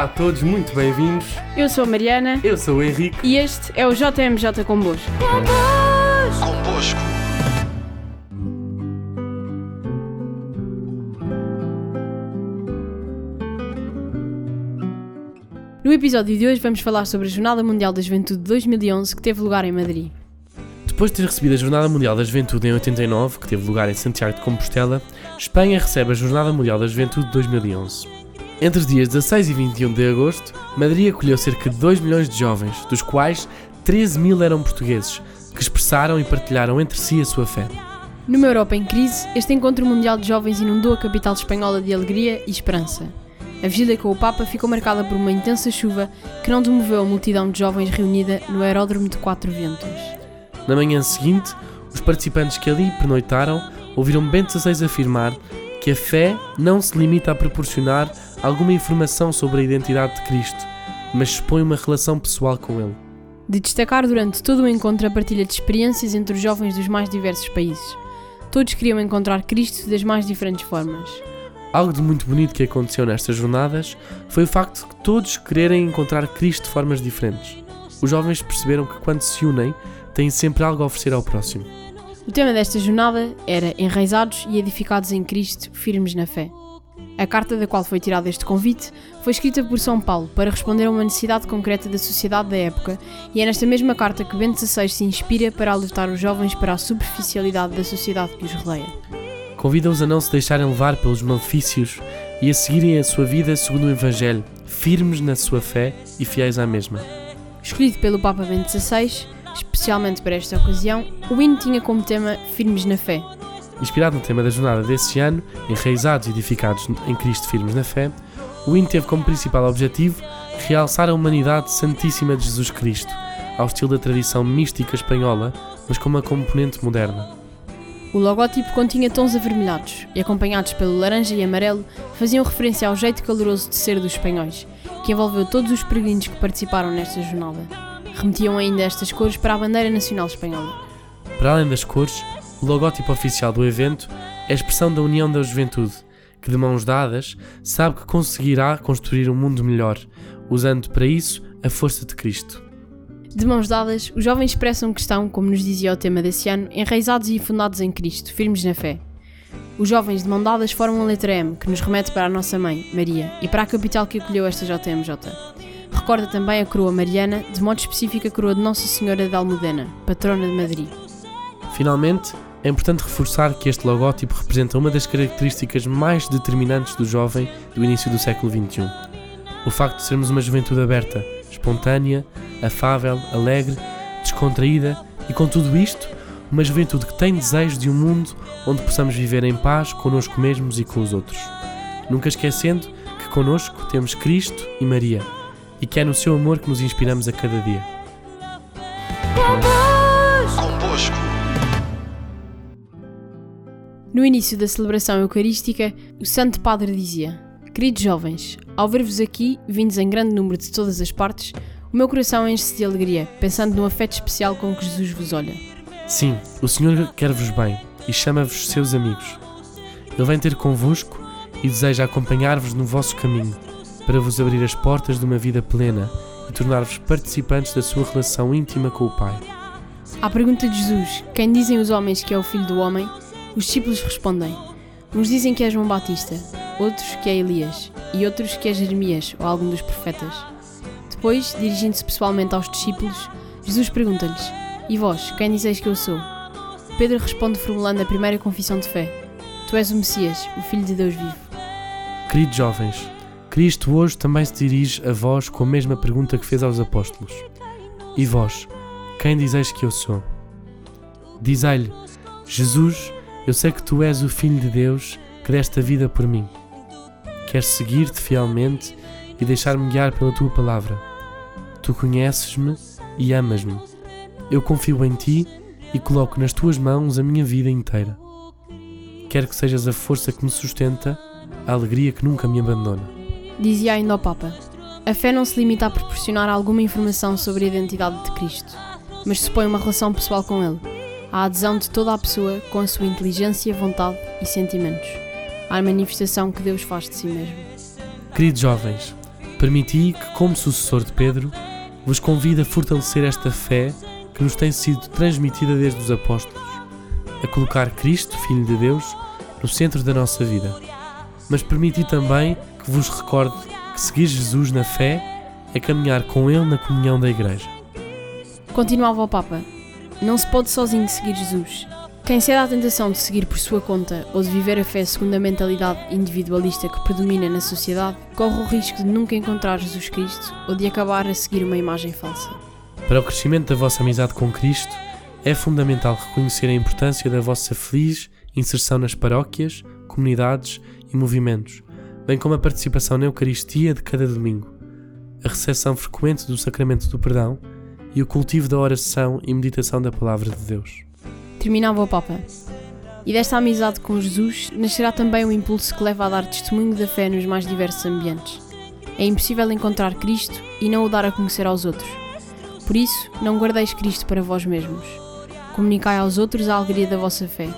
Olá a todos, muito bem-vindos. Eu sou a Mariana Eu sou o Henrique. e este é o JMJ Convosco. Convosco. No episódio de hoje vamos falar sobre a Jornada Mundial da Juventude de 2011 que teve lugar em Madrid. Depois de ter recebido a Jornada Mundial da Juventude em 89, que teve lugar em Santiago de Compostela, Espanha recebe a Jornada Mundial da Juventude de 2011. Entre os dias 16 e 21 de agosto, Madrid acolheu cerca de 2 milhões de jovens, dos quais 13 mil eram portugueses, que expressaram e partilharam entre si a sua fé. Numa Europa em crise, este encontro mundial de jovens inundou a capital espanhola de alegria e esperança. A vigília com o Papa ficou marcada por uma intensa chuva que não demoveu a multidão de jovens reunida no aeródromo de Quatro Ventos. Na manhã seguinte, os participantes que ali pernoitaram ouviram Bento XVI afirmar que a fé não se limita a proporcionar alguma informação sobre a identidade de Cristo, mas expõe uma relação pessoal com ele. De destacar durante todo o encontro a partilha de experiências entre os jovens dos mais diversos países. Todos queriam encontrar Cristo das mais diferentes formas. Algo de muito bonito que aconteceu nestas jornadas foi o facto de todos quererem encontrar Cristo de formas diferentes. Os jovens perceberam que quando se unem, têm sempre algo a oferecer ao próximo. O tema desta jornada era Enraizados e edificados em Cristo, firmes na fé. A carta da qual foi tirado este convite foi escrita por São Paulo para responder a uma necessidade concreta da sociedade da época e é nesta mesma carta que Bento XVI se inspira para alertar os jovens para a superficialidade da sociedade que os rodeia. Convida-os a não se deixarem levar pelos malefícios e a seguirem a sua vida segundo o Evangelho, firmes na sua fé e fiéis à mesma. Escolhido pelo Papa Bento XVI, especialmente para esta ocasião, o hino tinha como tema Firmes na Fé. Inspirado no tema da jornada desse ano, enraizados e edificados em Cristo firmes na fé, o hino teve como principal objetivo realçar a humanidade santíssima de Jesus Cristo, ao estilo da tradição mística espanhola, mas com uma componente moderna. O logótipo continha tons avermelhados e, acompanhados pelo laranja e amarelo, faziam referência ao jeito caloroso de ser dos espanhóis, que envolveu todos os peregrinos que participaram nesta jornada. Remetiam ainda estas cores para a bandeira nacional espanhola. Para além das cores, o logótipo oficial do evento é a expressão da união da juventude, que de mãos dadas sabe que conseguirá construir um mundo melhor, usando para isso a força de Cristo. De mãos dadas, os jovens expressam que estão, como nos dizia o tema desse ano, enraizados e fundados em Cristo, firmes na fé. Os jovens de mão dadas formam a letra M, que nos remete para a nossa mãe, Maria, e para a capital que acolheu esta JMJ. Recorda também a coroa mariana, de modo específico a coroa de Nossa Senhora de Almudena, patrona de Madrid. Finalmente, é importante reforçar que este logótipo representa uma das características mais determinantes do jovem do início do século XXI. O facto de sermos uma juventude aberta, espontânea, afável, alegre, descontraída e, com tudo isto, uma juventude que tem desejo de um mundo onde possamos viver em paz connosco mesmos e com os outros. Nunca esquecendo que connosco temos Cristo e Maria e que é no seu amor que nos inspiramos a cada dia. No início da celebração eucarística, o Santo Padre dizia: Queridos jovens, ao ver-vos aqui, vindos em grande número de todas as partes, o meu coração enche-se de alegria, pensando no afeto especial com que Jesus vos olha. Sim, o Senhor quer-vos bem e chama-vos seus amigos. Ele vem ter convosco e deseja acompanhar-vos no vosso caminho, para vos abrir as portas de uma vida plena e tornar-vos participantes da sua relação íntima com o Pai. À pergunta de Jesus: Quem dizem os homens que é o Filho do Homem? Os discípulos respondem: Uns dizem que é João Batista, outros que é Elias, e outros que é Jeremias ou algum dos profetas. Depois, dirigindo-se pessoalmente aos discípulos, Jesus pergunta-lhes: E vós, quem dizeis que eu sou? Pedro responde formulando a primeira confissão de fé: Tu és o Messias, o Filho de Deus vivo. Queridos jovens, Cristo hoje também se dirige a vós com a mesma pergunta que fez aos apóstolos. E vós, quem dizeis que eu sou? Dizei-lhe: Jesus, eu sei que tu és o Filho de Deus que deste a vida por mim. Quero seguir-te fielmente e deixar-me guiar pela tua palavra. Tu conheces-me e amas-me. Eu confio em ti e coloco nas tuas mãos a minha vida inteira. Quero que sejas a força que me sustenta, a alegria que nunca me abandona. Dizia ainda o Papa: A fé não se limita a proporcionar alguma informação sobre a identidade de Cristo, mas supõe uma relação pessoal com Ele, a adesão de toda a pessoa com a sua inteligência, vontade e sentimentos, à manifestação que Deus faz de si mesmo. Queridos jovens, Permiti que, como sucessor de Pedro, vos convido a fortalecer esta fé que nos tem sido transmitida desde os apóstolos, a colocar Cristo, Filho de Deus, no centro da nossa vida. Mas permiti também que vos recorde que seguir Jesus na fé é caminhar com Ele na comunhão da Igreja. Continuava o Papa: Não se pode sozinho seguir Jesus. Quem cede à tentação de seguir por sua conta ou de viver a fé segundo a mentalidade individualista que predomina na sociedade, corre o risco de nunca encontrar Jesus Cristo ou de acabar a seguir uma imagem falsa. Para o crescimento da vossa amizade com Cristo, é fundamental reconhecer a importância da vossa feliz inserção nas paróquias, comunidades e movimentos, bem como a participação na Eucaristia de cada domingo, a recepção frequente do sacramento do perdão e o cultivo da oração e meditação da palavra de Deus. Terminava o Papa. E desta amizade com Jesus nascerá também o impulso que leva a dar testemunho da fé nos mais diversos ambientes. É impossível encontrar Cristo e não o dar a conhecer aos outros. Por isso, não guardeis Cristo para vós mesmos. Comunicai aos outros a alegria da vossa fé.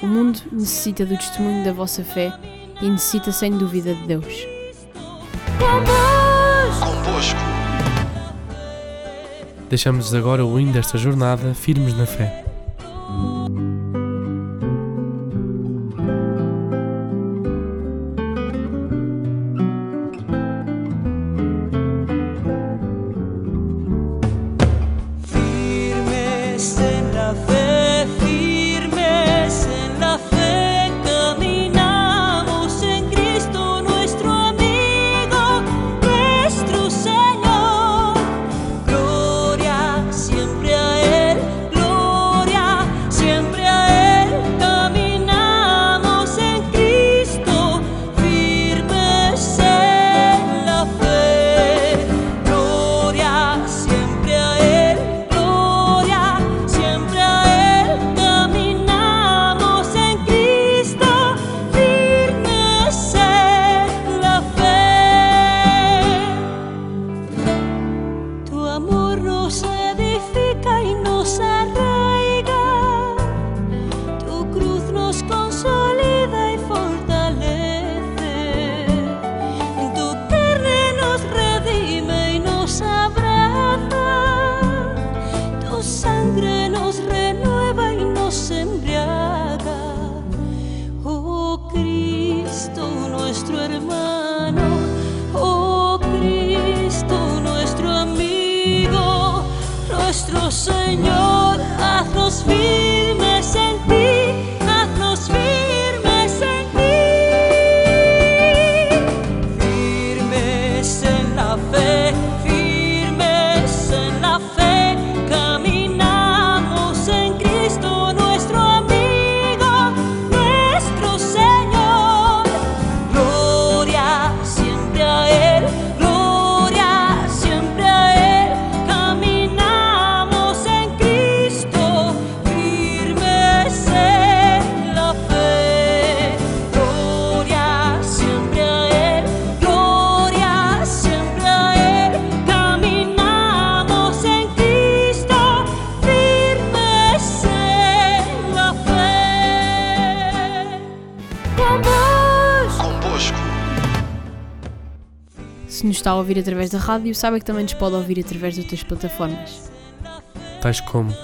O mundo necessita do testemunho da vossa fé e necessita sem dúvida de Deus. Deixamos agora o hino desta jornada firmes na fé. Nos edifica y nos arraiga, tu cruz nos consolida y fortalece. Tu carne nos redime y nos abraza. Tu sangre nos renueva y nos embriaga. Oh Cristo, nuestro hermano. Señor, haznos firmes está a ouvir através da rádio, saiba que também nos pode ouvir através de outras plataformas. tais como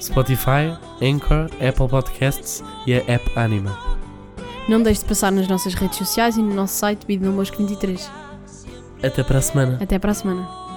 Spotify, Anchor, Apple Podcasts e a App Anima. Não deixe de passar nas nossas redes sociais e no nosso site Vida no Mosco 23. Até para a semana! Até para a semana.